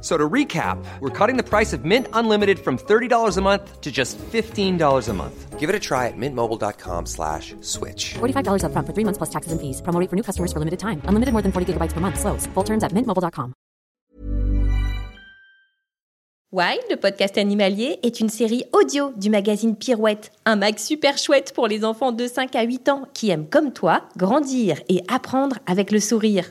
So to recap, we're cutting the price of Mint Unlimited from $30 a month to just $15 a month. Give it a try at mintmobile.com slash switch. $45 upfront for three months plus taxes and fees. Promo rate for new customers for limited time. Unlimited more than 40 gigabytes per month. Slows. Full terms at mintmobile.com. Wild, le podcast animalier, est une série audio du magazine Pirouette, un mag super chouette pour les enfants de 5 à 8 ans qui aiment comme toi grandir et apprendre avec le sourire.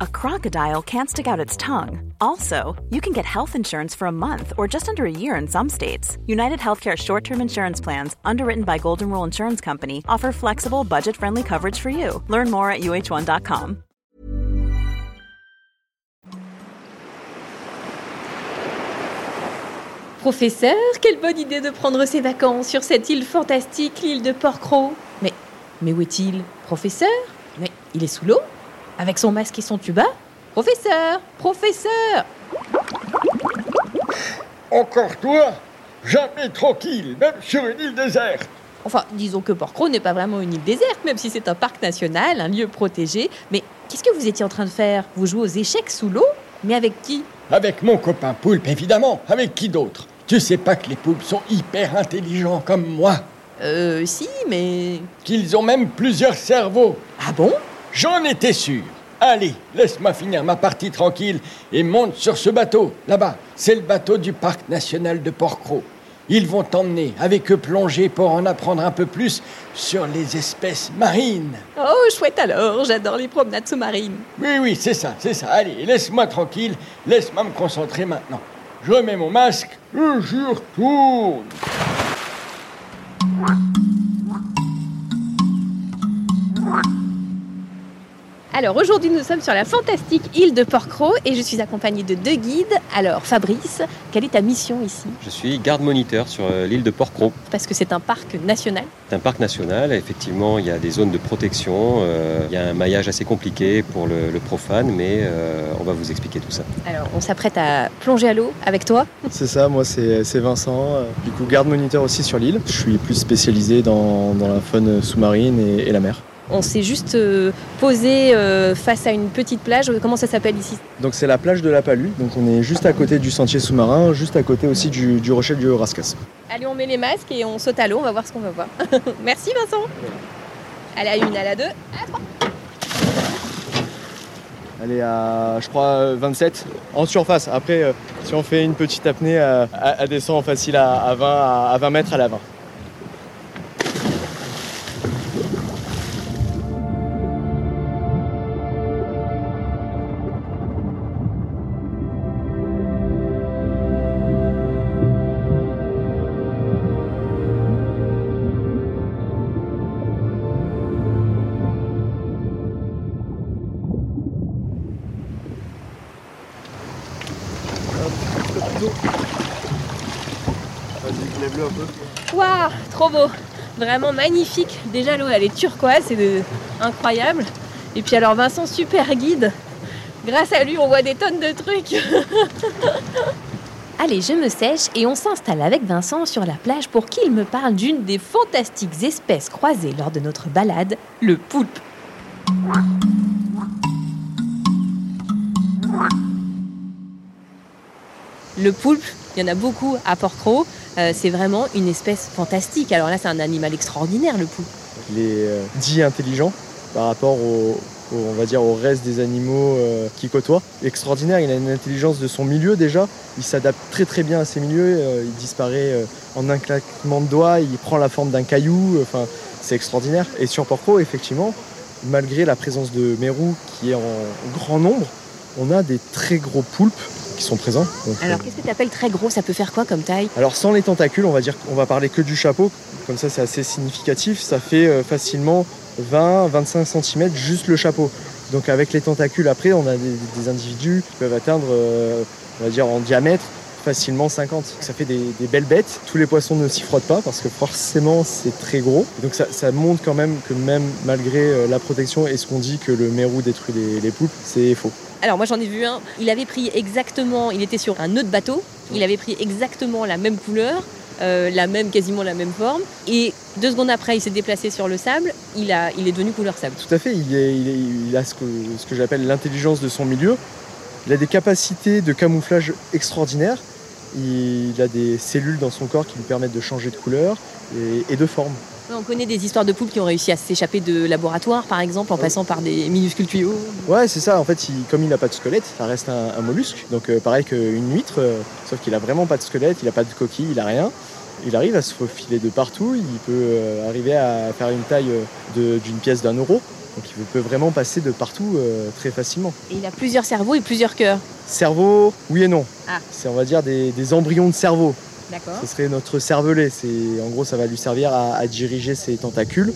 a crocodile can't stick out its tongue. Also, you can get health insurance for a month or just under a year in some states. United Healthcare short term insurance plans, underwritten by Golden Rule Insurance Company, offer flexible, budget friendly coverage for you. Learn more at uh1.com. Professeur, quelle bonne idée de prendre ses vacances sur cette île fantastique, l'île de Porquerolles. Mais, mais où est-il Professeur Mais il est sous l'eau Avec son masque et son tuba Professeur Professeur. Encore toi Jamais tranquille, même sur une île déserte. Enfin, disons que Porquerolles n'est pas vraiment une île déserte, même si c'est un parc national, un lieu protégé. Mais qu'est-ce que vous étiez en train de faire? Vous jouez aux échecs sous l'eau? Mais avec qui? Avec mon copain Poulpe, évidemment. Avec qui d'autre? Tu sais pas que les poulpes sont hyper intelligents comme moi. Euh, si, mais... Qu'ils ont même plusieurs cerveaux. Ah bon? J'en étais sûr Allez, laisse-moi finir ma partie tranquille et monte sur ce bateau, là-bas. C'est le bateau du parc national de Porquerolles. Ils vont t'emmener avec eux plonger pour en apprendre un peu plus sur les espèces marines. Oh, chouette alors, j'adore les promenades sous-marines. Oui, oui, c'est ça, c'est ça. Allez, laisse-moi tranquille, laisse-moi me concentrer maintenant. Je remets mon masque et j'y retourne. Alors aujourd'hui nous sommes sur la fantastique île de Porquerolles et je suis accompagnée de deux guides. Alors Fabrice, quelle est ta mission ici? Je suis garde-moniteur sur euh, l'île de Porquerolles. Parce que c'est un parc national. C'est un parc national, effectivement, il y a des zones de protection, euh, il y a un maillage assez compliqué pour le, le profane, mais euh, on va vous expliquer tout ça. Alors on s'apprête à plonger à l'eau avec toi. C'est ça, moi c'est c'est Vincent, du coup garde moniteur aussi sur l'île. Je suis plus spécialisé dans, dans la faune sous-marine et, et la mer. On s'est juste euh, posé euh, face à une petite plage. Comment ça s'appelle ici? Donc c'est la plage de la Palue, donc on est juste à côté du sentier sous-marin, juste à côté aussi du, du rocher du Rascas. Allez, on met les masques et on saute à l'eau. On va voir ce qu'on va voir. Merci Vincent. Allez, à une, à la deux. Elle est à, je crois, euh, 27 en surface. Après, euh, si on fait une petite apnée, euh, elle descend facile à, à 20, à, à 20 mètres à la 20. Vas-y, lève-le un peu. Waouh, trop beau. Vraiment magnifique. Déjà l'eau elle est turquoise, c'est de- incroyable. Et puis alors Vincent, super guide. Grâce à lui, on voit des tonnes de trucs. Allez, je me sèche et on s'installe avec Vincent sur la plage pour qu'il me parle d'une des fantastiques espèces croisées lors de notre balade, le poulpe. Le poulpe, il y en a beaucoup à Porquerolles. Euh, c'est vraiment une espèce fantastique. Alors là, c'est un animal extraordinaire, le poulpe. Il est euh, dit intelligent par rapport au, au- on va dire, au reste des animaux euh, qui côtoient. Extraordinaire, il a une intelligence de son milieu déjà. Il s'adapte très très bien à ses milieux. euh, il disparaît euh, en un claquement de doigts. Il prend la forme d'un caillou. Enfin, c'est extraordinaire. Et sur Porco, effectivement, malgré la présence de mérous qui est en grand nombre, on a des très gros poulpes qui sont présents. Donc, Alors, euh, qu'est-ce que tu appelles très gros? Ça peut faire quoi comme taille? Alors sans les tentacules, on va dire qu'on va parler que du chapeau, comme ça c'est assez significatif, ça fait euh, facilement 20-25 cm juste le chapeau. Donc avec les tentacules après, on a des, des individus qui peuvent atteindre, euh, on va dire en diamètre, facilement 50. Ça fait des, des belles bêtes. Tous les poissons ne s'y frottent pas parce que forcément c'est très gros. Donc ça, ça montre quand même que même malgré la protection et ce qu'on dit que le mérou détruit les, les poulpes, c'est faux. Alors, moi, j'en ai vu un. Il avait pris exactement. Il était sur un de bateau. Il avait pris exactement la même couleur. euh, la même, quasiment la même forme. Et deux secondes après, il s'est déplacé sur le sable. Il, est devenu couleur sable. Tout à fait, il, a ce que, j'appelle l'intelligence de son milieu. Il a des capacités de camouflage extraordinaires. Il a des cellules dans son corps qui lui permettent de changer de couleur et de forme. On connaît des histoires de poulpes qui ont réussi à s'échapper de laboratoire, par exemple, en passant par des minuscules tuyaux. Ouais, c'est ça. En fait, il- comme il n'a pas de squelette, ça reste un, un mollusque. Donc, euh, pareil qu'une huître, euh, sauf qu'il a vraiment pas de squelette, il n'a pas de coquille, il a rien. Il arrive à se faufiler de partout. Il peut euh, arriver à faire une taille euh, d'une pièce d'un euro. Donc, il peut vraiment passer de partout euh, très facilement. Et il a plusieurs cerveaux et plusieurs cœurs. Cerveau, oui et non. Ah. C'est, on va dire, des, des embryons de cerveau. Ce serait notre cervelet. C'est, en gros, ça va lui servir à, à diriger ses tentacules.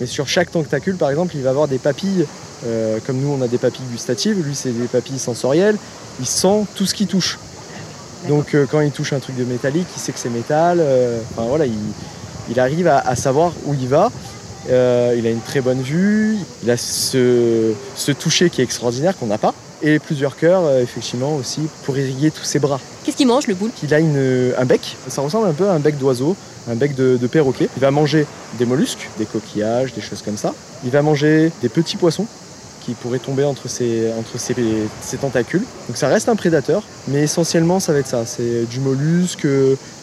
Mais sur chaque tentacule, par exemple, il va avoir des papilles. euh, comme nous, on a des papilles gustatives. Lui, c'est des papilles sensorielles. Il sent tout ce qu'il touche. Donc, euh, quand il touche un truc de métallique, il sait que c'est métal. euh, enfin, voilà, il, il arrive à, à savoir où il va. Euh, il a une très bonne vue. Il a ce, ce toucher qui est extraordinaire qu'on n'a pas. Et plusieurs cœurs, euh, effectivement, aussi, pour irriguer tous ses bras. Qu'est-ce qu'il mange, le poulpe Il a une- un bec, ça ressemble un peu à un bec d'oiseau, un bec de, de perroquet. Il va manger des mollusques, des coquillages, des choses comme ça. Il va manger des petits poissons qui pourraient tomber entre ses, entre ses, ses tentacules. Donc ça reste un prédateur, mais essentiellement ça va être ça, c'est du mollusque,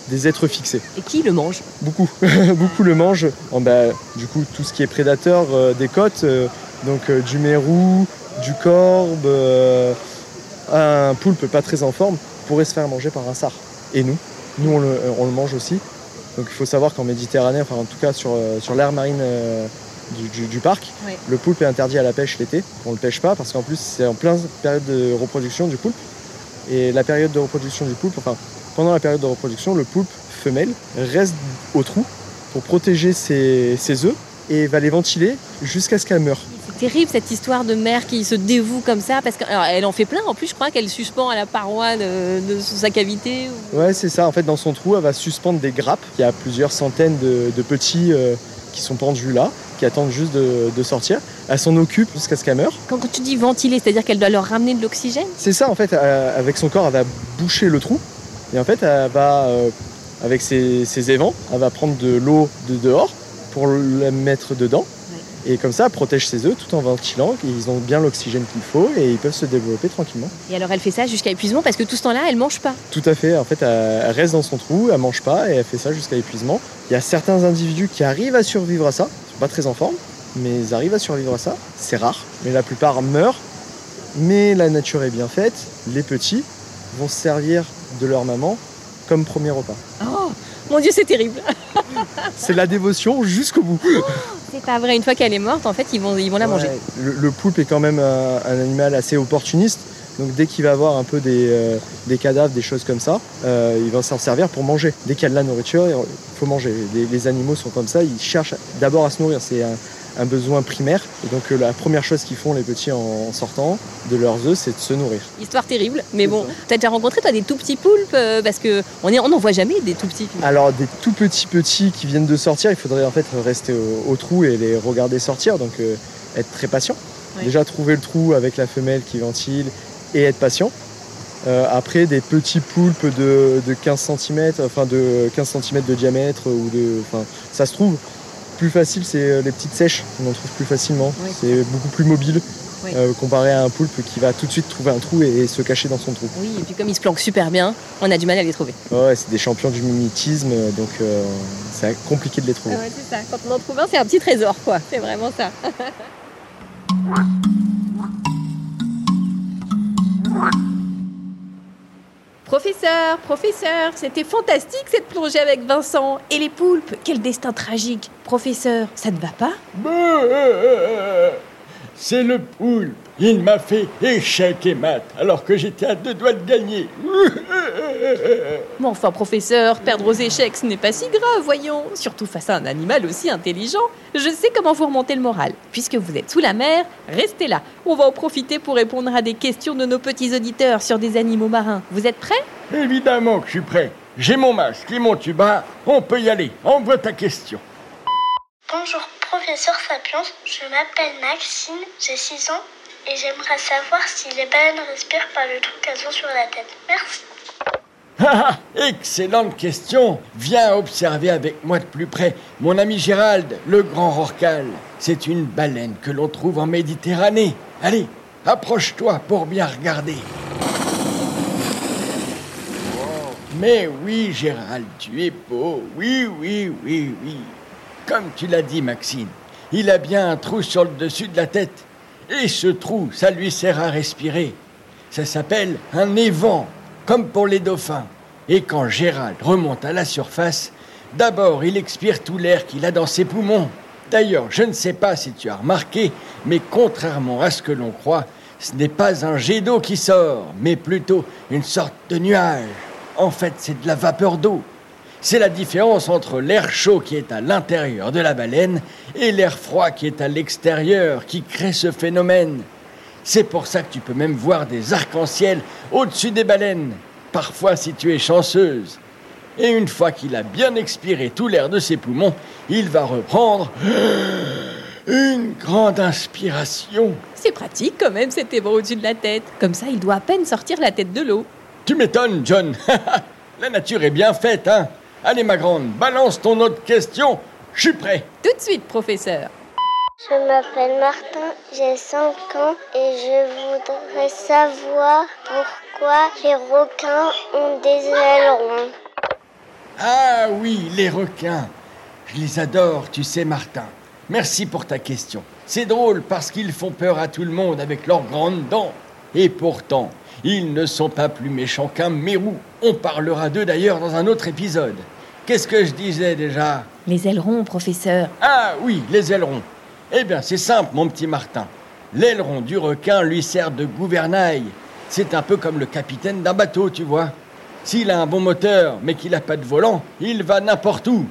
des êtres fixés. Et qui le mange? Beaucoup, beaucoup le mangent. En, bah, du coup, tout ce qui est prédateur euh, des côtes, euh, donc euh, du mérou, du corbe, un poulpe pas très en forme, pourrait se faire manger par un sar. Et nous, nous on le, on le mange aussi. Donc il faut savoir qu'en Méditerranée, enfin en tout cas sur, sur l'aire marine du, du- du parc, le poulpe est interdit à la pêche l'été. On ne le pêche pas parce qu'en plus c'est en pleine période de reproduction du poulpe. Et la période de reproduction du poulpe, enfin pendant la période de reproduction, le poulpe femelle reste au trou pour protéger ses, ses œufs et va les ventiler jusqu'à ce qu'elle meure. C'est terrible cette histoire de mère qui se dévoue comme ça parce qu'elle en fait plein. En plus, je crois qu'elle suspend à la paroi de, de sa cavité. Ouais, c'est ça. En fait, dans son trou, elle va suspendre des grappes. Il y a plusieurs centaines de, de petits euh, qui sont pendus là, qui attendent juste de, de sortir. Elle s'en occupe jusqu'à ce qu'elle meure. Quand, quand tu dis ventiler, c'est-à-dire qu'elle doit leur ramener de l'oxygène? C'est ça, en fait, euh, avec son corps, elle va boucher le trou. Et en fait, elle va, euh, avec ses, ses évents, elle va prendre de l'eau de dehors pour la mettre dedans. Et comme ça, elle protège ses œufs tout en ventilant. Ils ont bien l'oxygène qu'il faut et ils peuvent se développer tranquillement. Et alors elle fait ça jusqu'à épuisement parce que tout ce temps-là, elle mange pas. Tout à fait. En fait, elle elle reste dans son trou, elle mange pas et elle fait ça jusqu'à épuisement. Il y a certains individus qui arrivent à survivre à ça. Ils sont pas très en forme, mais ils arrivent à survivre à ça. C'est rare, mais la plupart meurent. Mais la nature est bien faite. Les petits vont se servir de leur maman comme premier repas. Oh mon Dieu, c'est terrible. C'est la dévotion jusqu'au bout. C'est pas vrai. Une fois qu'elle est morte, en fait, ils vont, ils vont la manger. Le, poulpe est quand même un animal assez opportuniste. Donc dès qu'il va avoir un peu des, euh, des cadavres, des choses comme ça, euh, il va s'en servir pour manger. Dès qu'il y a de la nourriture, il faut manger. Les, les animaux sont comme ça, ils cherchent d'abord à se nourrir. C'est un, un besoin primaire. Et donc euh, la première chose qu'ils font les petits en, sortant de leurs œufs, c'est de se nourrir. Histoire terrible. Mais bon, ça. t'as déjà rencontré toi des tout petits poulpes parce que on n'en voit jamais des tout petits. Alors des tout petits petits qui viennent de sortir, il faudrait en fait rester au, au trou et les regarder sortir, donc être très patient. Ouais. Déjà trouver le trou avec la femelle qui ventile et être patient. Euh, après des petits poulpes de, de 15 cm, enfin de 15 cm de diamètre ou de. Enfin, ça se trouve. Plus facile, c'est euh, les petites sèches, on en trouve plus facilement. Oui. C'est beaucoup plus mobile. Oui. euh, comparé à un poulpe qui va tout de suite trouver un trou et, et se cacher dans son trou. Oui, et puis comme ils se planquent super bien, on a du mal à les trouver. Ouais, c'est des champions du mimétisme, donc euh, c'est compliqué de les trouver. Ah ouais, c'est ça. Quand on en trouve un, c'est un petit trésor, quoi. C'est vraiment ça. Professeur, professeur, c'était fantastique cette plongée avec Vincent. Et les poulpes, quel destin tragique. Professeur, ça ne va pas? Beuh C'est le poulpe. Il m'a fait échec et mat alors que j'étais à deux doigts de gagner. Mais enfin, professeur, perdre aux échecs, ce n'est pas si grave, voyons. Surtout face à un animal aussi intelligent. Je sais comment vous remonter le moral. Puisque vous êtes sous la mer, restez là. On va en profiter pour répondre à des questions de nos petits auditeurs sur des animaux marins. Vous êtes prêts? Évidemment que je suis prêt. J'ai mon masque et mon tuba. On peut y aller. Envoie ta question. Bonjour professeur Sapiens, je m'appelle Maxime, j'ai 6 ans et j'aimerais savoir si les baleines respirent par le trou qu'elles ont sur la tête. Merci. Excellente question. Viens observer avec moi de plus près mon ami Gérald, le grand rorcal. C'est une baleine que l'on trouve en Méditerranée. Allez, approche-toi pour bien regarder. Mais oui, Gérald, tu es beau. Oui, oui, oui, oui. Comme tu l'as dit, Maxime, il a bien un trou sur le dessus de la tête. Et ce trou, ça lui sert à respirer. Ça s'appelle un évent, comme pour les dauphins. Et quand Gérald remonte à la surface, d'abord il expire tout l'air qu'il a dans ses poumons. D'ailleurs, je ne sais pas si tu as remarqué, mais contrairement à ce que l'on croit, ce n'est pas un jet d'eau qui sort, mais plutôt une sorte de nuage. En fait, c'est de la vapeur d'eau. C'est la différence entre l'air chaud qui est à l'intérieur de la baleine et l'air froid qui est à l'extérieur qui crée ce phénomène. C'est pour ça que tu peux même voir des arcs-en-ciel au-dessus des baleines, parfois si tu es chanceuse. Et une fois qu'il a bien expiré tout l'air de ses poumons, il va reprendre une grande inspiration. C'est pratique quand même cet évent au-dessus de la tête. Comme ça, il doit à peine sortir la tête de l'eau. Tu m'étonnes, John. la nature est bien faite, hein Allez, ma grande, balance ton autre question. Je suis prêt. Tout de suite, professeur. Je m'appelle Martin, j'ai 5 ans et je voudrais savoir pourquoi les requins ont des ailerons. Ah oui, les requins. Je les adore, tu sais, Martin. Merci pour ta question. C'est drôle parce qu'ils font peur à tout le monde avec leurs grandes dents. Et pourtant, ils ne sont pas plus méchants qu'un mérou. On parlera d'eux d'ailleurs dans un autre épisode. Qu'est-ce que je disais déjà? Les ailerons, professeur. Ah oui, les ailerons. Eh bien, c'est simple, mon petit Martin. L'aileron du requin lui sert de gouvernail. C'est un peu comme le capitaine d'un bateau, tu vois. S'il a un bon moteur, mais qu'il n'a pas de volant, il va n'importe où.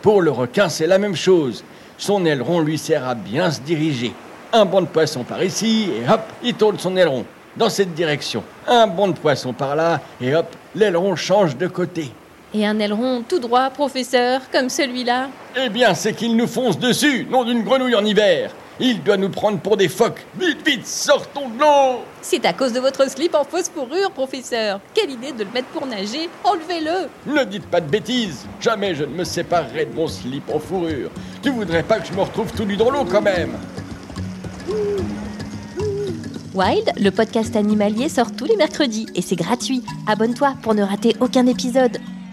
Pour le requin, c'est la même chose. Son aileron lui sert à bien se diriger. Un banc de poisson par ici, et hop, il tourne son aileron dans cette direction. Un banc de poisson par là, et hop, l'aileron change de côté. Et un aileron tout droit, professeur, comme celui-là Eh bien, c'est qu'il nous fonce dessus, non d'une grenouille en hiver. Il doit nous prendre pour des phoques. Vite, vite, sortons de l'eau C'est à cause de votre slip en fausse fourrure, professeur. Quelle idée de le mettre pour nager Enlevez-le Ne dites pas de bêtises. Jamais je ne me séparerai de mon slip en fourrure. Tu voudrais pas que je me retrouve tout nu dans l'eau quand même Wild, le podcast animalier sort tous les mercredis et c'est gratuit. Abonne-toi pour ne rater aucun épisode.